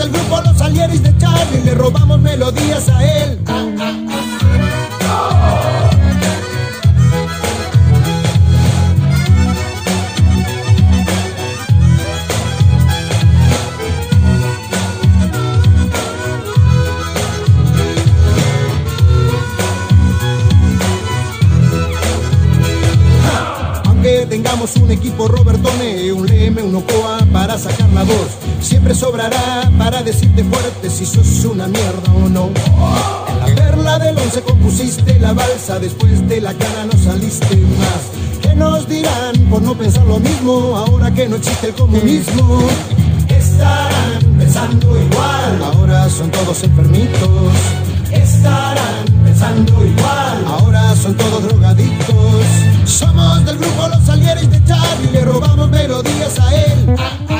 Del grupo Los Alieris de Charlie, le robamos melodías a él. Para sacar la voz, siempre sobrará para decirte fuerte si sos una mierda o no. En la perla del once compusiste la balsa, después de la cara no saliste más. ¿Qué nos dirán por no pensar lo mismo ahora que no existe el comunismo? Estarán pensando igual, ahora son todos enfermitos. Estarán pensando igual, ahora son todos drogadictos. Somos del grupo Los Alieres de Charlie, le robamos melodías a él.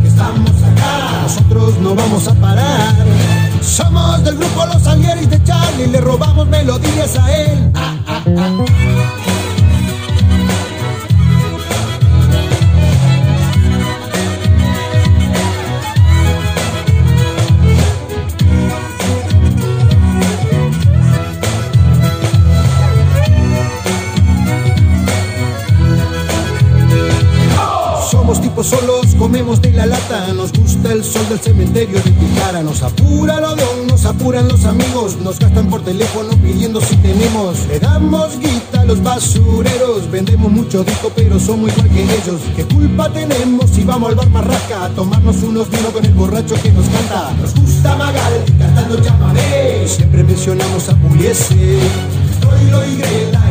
estamos acá, nosotros no vamos a parar. Somos del grupo Los Alieris de Charlie, le robamos melodías a él. Somos el sol del cementerio de Picara, nos apura el odón, nos apuran los amigos, nos gastan por teléfono pidiendo si tenemos, le damos guita a los basureros, vendemos mucho disco pero somos igual que ellos, ¿qué culpa tenemos si vamos al bar a tomarnos unos vinos con el borracho que nos canta? Nos gusta Magal cantando llamaré, siempre mencionamos a Pugliese, Troilo y Grela, el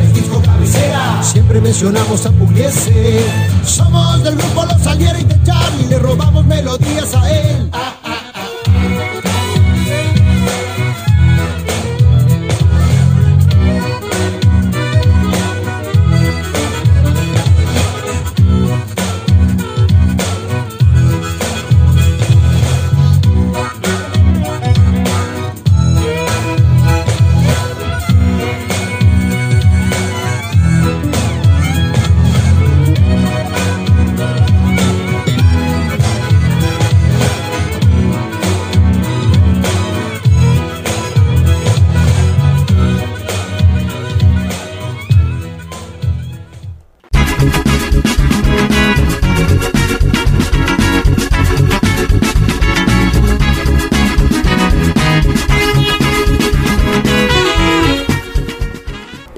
Siempre mencionamos a Pugliese. Somos del grupo Los Alieres de Charlie, le robamos melodías a él. Ah.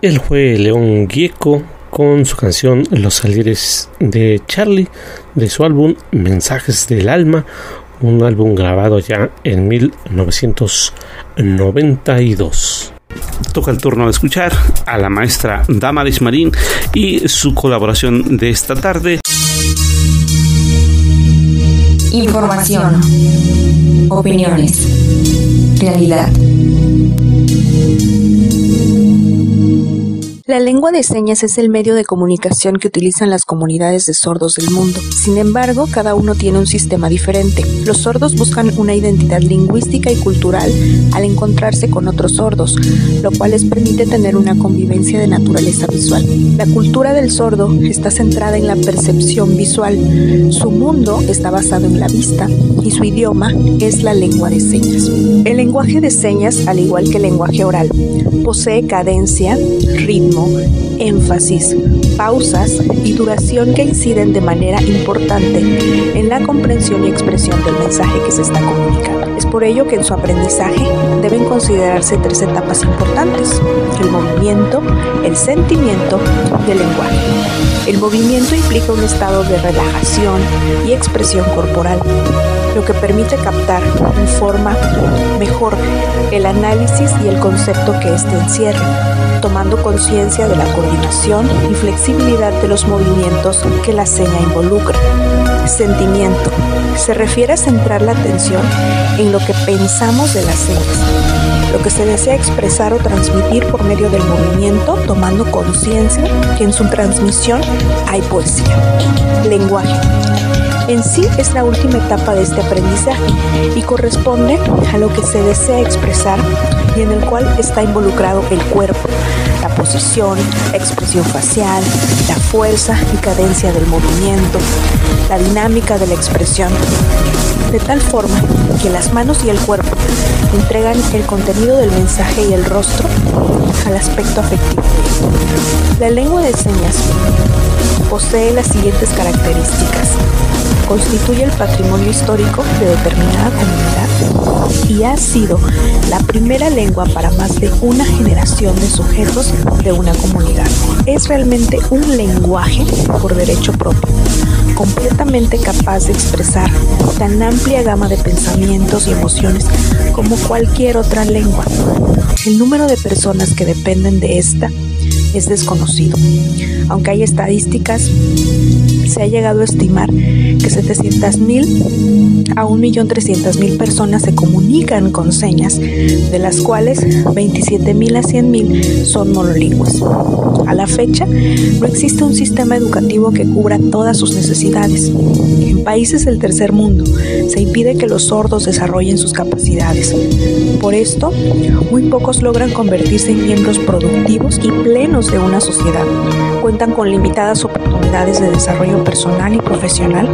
Él fue León Gieco con su canción Los Salieres de Charlie de su álbum Mensajes del Alma, un álbum grabado ya en 1992. Toca el turno de escuchar a la maestra Damaris Marín y su colaboración de esta tarde. Información. Opiniones. Realidad. La lengua de señas es el medio de comunicación que utilizan las comunidades de sordos del mundo. Sin embargo, cada uno tiene un sistema diferente. Los sordos buscan una identidad lingüística y cultural al encontrarse con otros sordos, lo cual les permite tener una convivencia de naturaleza visual. La cultura del sordo está centrada en la percepción visual. Su mundo está basado en la vista y su idioma es la lengua de señas. El lenguaje de señas, al igual que el lenguaje oral, posee cadencia, ritmo, ritmo, énfasis, pausas y duración que inciden de manera importante en la comprensión y expresión del mensaje que se está comunicando. Es por ello que en su aprendizaje deben considerarse tres etapas importantes, el movimiento, el sentimiento y el lenguaje. El movimiento implica un estado de relajación y expresión corporal, lo que permite captar en forma mejor el análisis y el concepto que éste encierra, tomando conciencia de la coordinación y flexibilidad de los movimientos que la seña involucra. Sentimiento. Se refiere a centrar la atención en lo que pensamos de las señas, lo que se desea expresar o transmitir por medio del movimiento, tomando conciencia que en su transmisión hay poesía. Lenguaje en sí es la última etapa de este aprendizaje y corresponde a lo que se desea expresar y en el cual está involucrado el cuerpo, la posición, expresión facial, la fuerza y cadencia del movimiento, la dinámica de la expresión, de tal forma que las manos y el cuerpo entregan el contenido del mensaje y el rostro al aspecto afectivo. La lengua de señas posee las siguientes características constituye el patrimonio histórico de determinada comunidad y ha sido la primera lengua para más de una generación de sujetos de una comunidad. Es realmente un lenguaje por derecho propio, completamente capaz de expresar tan amplia gama de pensamientos y emociones como cualquier otra lengua. El número de personas que dependen de esta es desconocido. Aunque hay estadísticas, se ha llegado a estimar que 700.000 a 1.300.000 personas se comunican con señas, de las cuales 27.000 a 100.000 son monolingües. A la fecha, no existe un sistema educativo que cubra todas sus necesidades. En países del tercer mundo, se impide que los sordos desarrollen sus capacidades. Por esto, muy pocos logran convertirse en miembros productivos y plenos de una sociedad. Cuentan con limitadas oportunidades de desarrollo personal y profesional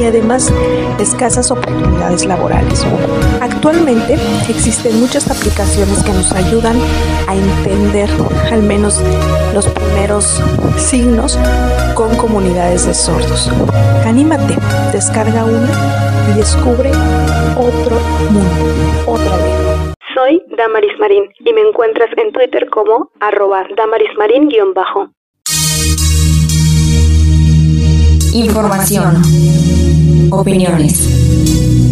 y además escasas oportunidades laborales. Actualmente existen muchas aplicaciones que nos ayudan a entender al menos los primeros signos con comunidades de sordos. Anímate, descarga una y descubre otro mundo, otra lengua. Soy Damaris Marín y me encuentras en Twitter como arroba damarismarín-bajo. Información. Opiniones.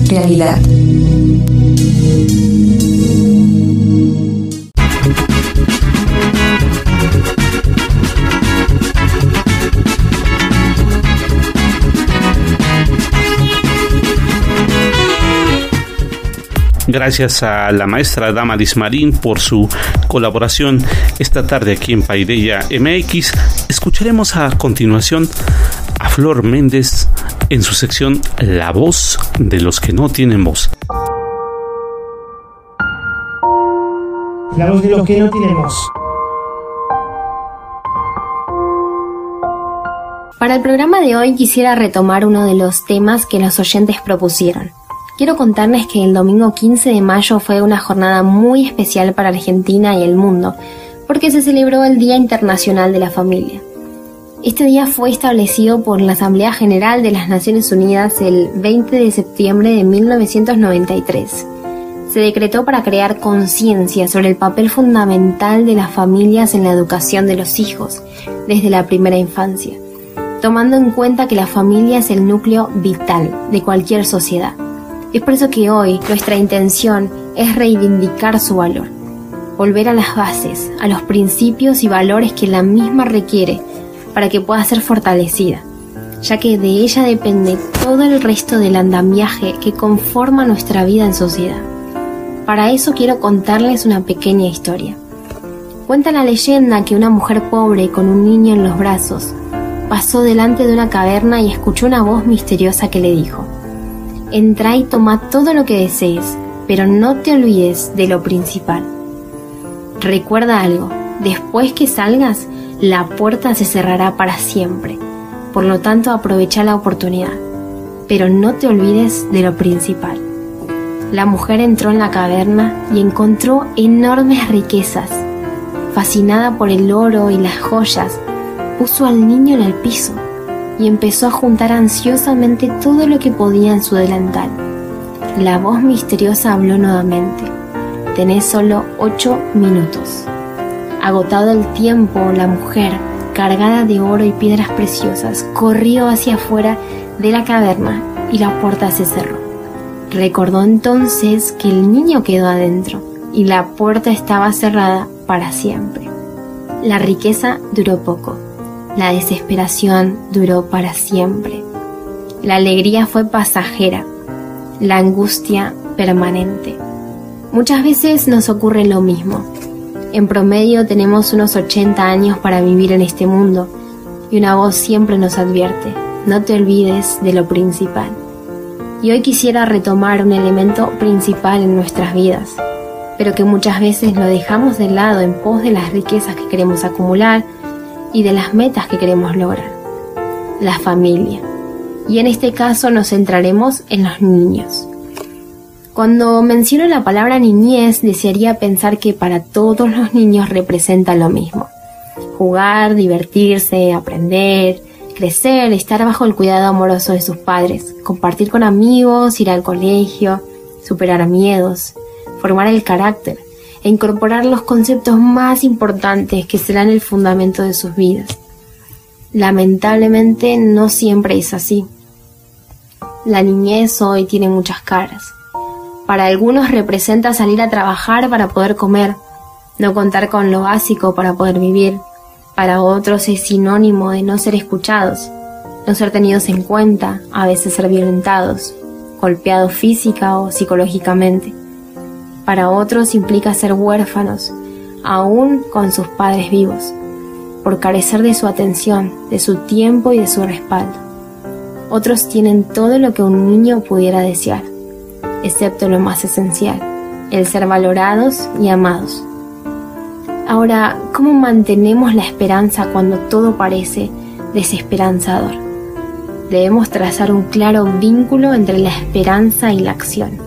Realidad. Gracias a la maestra Damaris Marín por su colaboración esta tarde aquí en Paideya MX. Escucharemos a continuación a Flor Méndez en su sección La voz de los que no tienen voz. La voz de los que no tienen voz. Para el programa de hoy quisiera retomar uno de los temas que los oyentes propusieron quiero contarles que el domingo 15 de mayo fue una jornada muy especial para Argentina y el mundo, porque se celebró el Día Internacional de la Familia. Este día fue establecido por la Asamblea General de las Naciones Unidas el 20 de septiembre de 1993. Se decretó para crear conciencia sobre el papel fundamental de las familias en la educación de los hijos desde la primera infancia, tomando en cuenta que la familia es el núcleo vital de cualquier sociedad. Es por eso que hoy nuestra intención es reivindicar su valor, volver a las bases, a los principios y valores que la misma requiere para que pueda ser fortalecida, ya que de ella depende todo el resto del andamiaje que conforma nuestra vida en sociedad. Para eso quiero contarles una pequeña historia. Cuenta la leyenda que una mujer pobre con un niño en los brazos pasó delante de una caverna y escuchó una voz misteriosa que le dijo, Entra y toma todo lo que desees, pero no te olvides de lo principal. Recuerda algo, después que salgas, la puerta se cerrará para siempre. Por lo tanto, aprovecha la oportunidad, pero no te olvides de lo principal. La mujer entró en la caverna y encontró enormes riquezas, fascinada por el oro y las joyas, puso al niño en el piso y empezó a juntar ansiosamente todo lo que podía en su delantal. La voz misteriosa habló nuevamente. Tenés solo ocho minutos. Agotado el tiempo, la mujer, cargada de oro y piedras preciosas, corrió hacia afuera de la caverna y la puerta se cerró. Recordó entonces que el niño quedó adentro y la puerta estaba cerrada para siempre. La riqueza duró poco, la desesperación duró para siempre, la alegría fue pasajera, la angustia permanente. Muchas veces nos ocurre lo mismo. En promedio tenemos unos 80 años para vivir en este mundo y una voz siempre nos advierte, no te olvides de lo principal. Y hoy quisiera retomar un elemento principal en nuestras vidas, pero que muchas veces lo dejamos de lado en pos de las riquezas que queremos acumular y de las metas que queremos lograr. La familia. Y en este caso nos centraremos en los niños. Cuando menciono la palabra niñez, desearía pensar que para todos los niños representa lo mismo. Jugar, divertirse, aprender, crecer, estar bajo el cuidado amoroso de sus padres, compartir con amigos, ir al colegio, superar miedos, formar el carácter e incorporar los conceptos más importantes que serán el fundamento de sus vidas. Lamentablemente no siempre es así. La niñez hoy tiene muchas caras. Para algunos representa salir a trabajar para poder comer, no contar con lo básico para poder vivir, para otros es sinónimo de no ser escuchados, no ser tenidos en cuenta, a veces ser violentados, golpeados física o psicológicamente. Para otros implica ser huérfanos, aún con sus padres vivos, por carecer de su atención, de su tiempo y de su respaldo. Otros tienen todo lo que un niño pudiera desear, excepto lo más esencial, el ser valorados y amados. Ahora, ¿cómo mantenemos la esperanza cuando todo parece desesperanzador? Debemos trazar un claro vínculo entre la esperanza y la acción.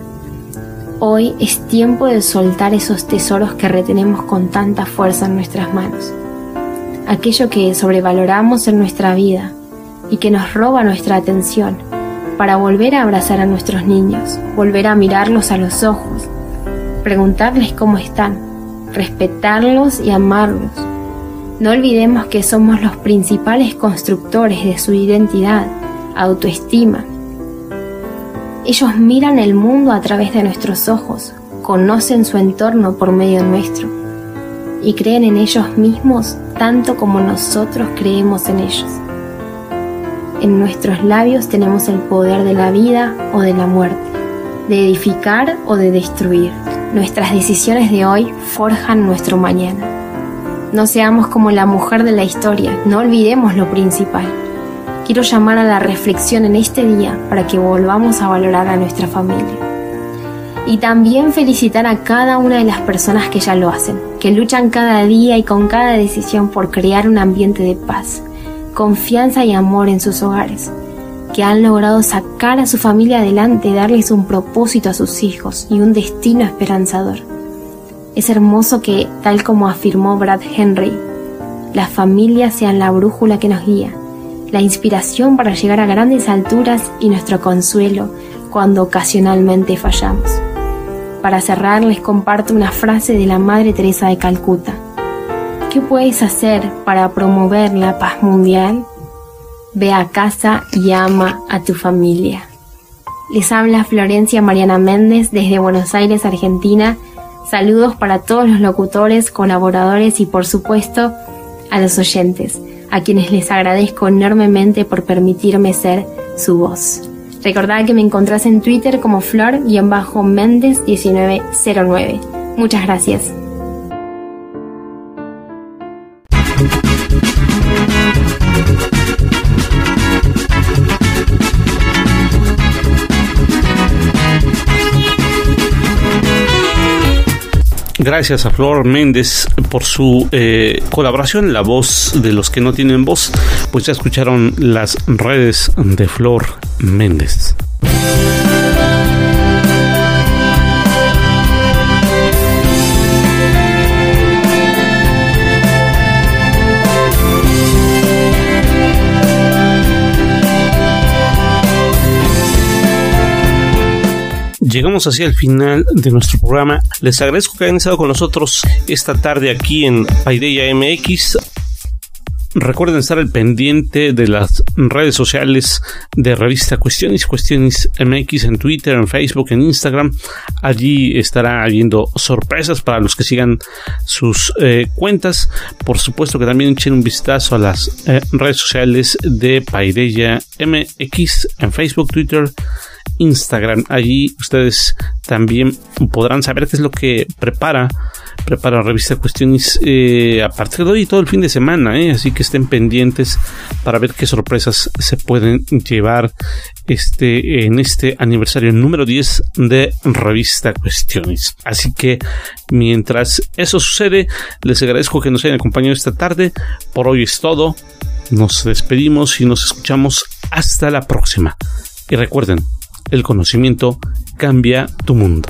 Hoy es tiempo de soltar esos tesoros que retenemos con tanta fuerza en nuestras manos. Aquello que sobrevaloramos en nuestra vida y que nos roba nuestra atención para volver a abrazar a nuestros niños, volver a mirarlos a los ojos, preguntarles cómo están respetarlos y amarlos. No olvidemos que somos los principales constructores de su identidad, autoestima. Ellos miran el mundo a través de nuestros ojos, conocen su entorno por medio nuestro y creen en ellos mismos tanto como nosotros creemos en ellos. En nuestros labios tenemos el poder de la vida o de la muerte, de edificar o de destruir. Nuestras decisiones de hoy forjan nuestro mañana. No seamos como la mujer de la historia, no olvidemos lo principal. Quiero llamar a la reflexión en este día para que volvamos a valorar a nuestra familia. Y también felicitar a cada una de las personas que ya lo hacen, que luchan cada día y con cada decisión por crear un ambiente de paz, confianza y amor en sus hogares que han logrado sacar a su familia adelante, darles un propósito a sus hijos y un destino esperanzador. Es hermoso que, tal como afirmó Brad Henry, las familias sean la brújula que nos guía, la inspiración para llegar a grandes alturas y nuestro consuelo cuando ocasionalmente fallamos. Para cerrar les comparto una frase de la Madre Teresa de Calcuta. ¿Qué puedes hacer para promover la paz mundial? Ve a casa y ama a tu familia. Les habla Florencia Mariana Méndez desde Buenos Aires, Argentina. Saludos para todos los locutores, colaboradores y por supuesto a los oyentes, a quienes les agradezco enormemente por permitirme ser su voz. Recordad que me encontrás en Twitter como flor-méndez1909. Muchas gracias. Gracias a Flor Méndez por su eh, colaboración la voz de los que no tienen voz. Pues ya escucharon las redes de Flor Méndez. Llegamos hacia el final de nuestro programa. Les agradezco que hayan estado con nosotros esta tarde aquí en Paideia MX. Recuerden estar al pendiente de las redes sociales de revista Cuestiones, Cuestiones MX en Twitter, en Facebook, en Instagram. Allí estará habiendo sorpresas para los que sigan sus eh, cuentas. Por supuesto que también echen un vistazo a las eh, redes sociales de Paideya MX en Facebook, Twitter, Instagram. Allí ustedes también podrán saber qué es lo que prepara prepara revista Cuestiones eh, a partir de hoy todo el fin de semana, eh, así que estén pendientes para ver qué sorpresas se pueden llevar este en este aniversario número 10 de revista Cuestiones. Así que mientras eso sucede, les agradezco que nos hayan acompañado esta tarde. Por hoy es todo. Nos despedimos y nos escuchamos hasta la próxima. Y recuerden, el conocimiento cambia tu mundo.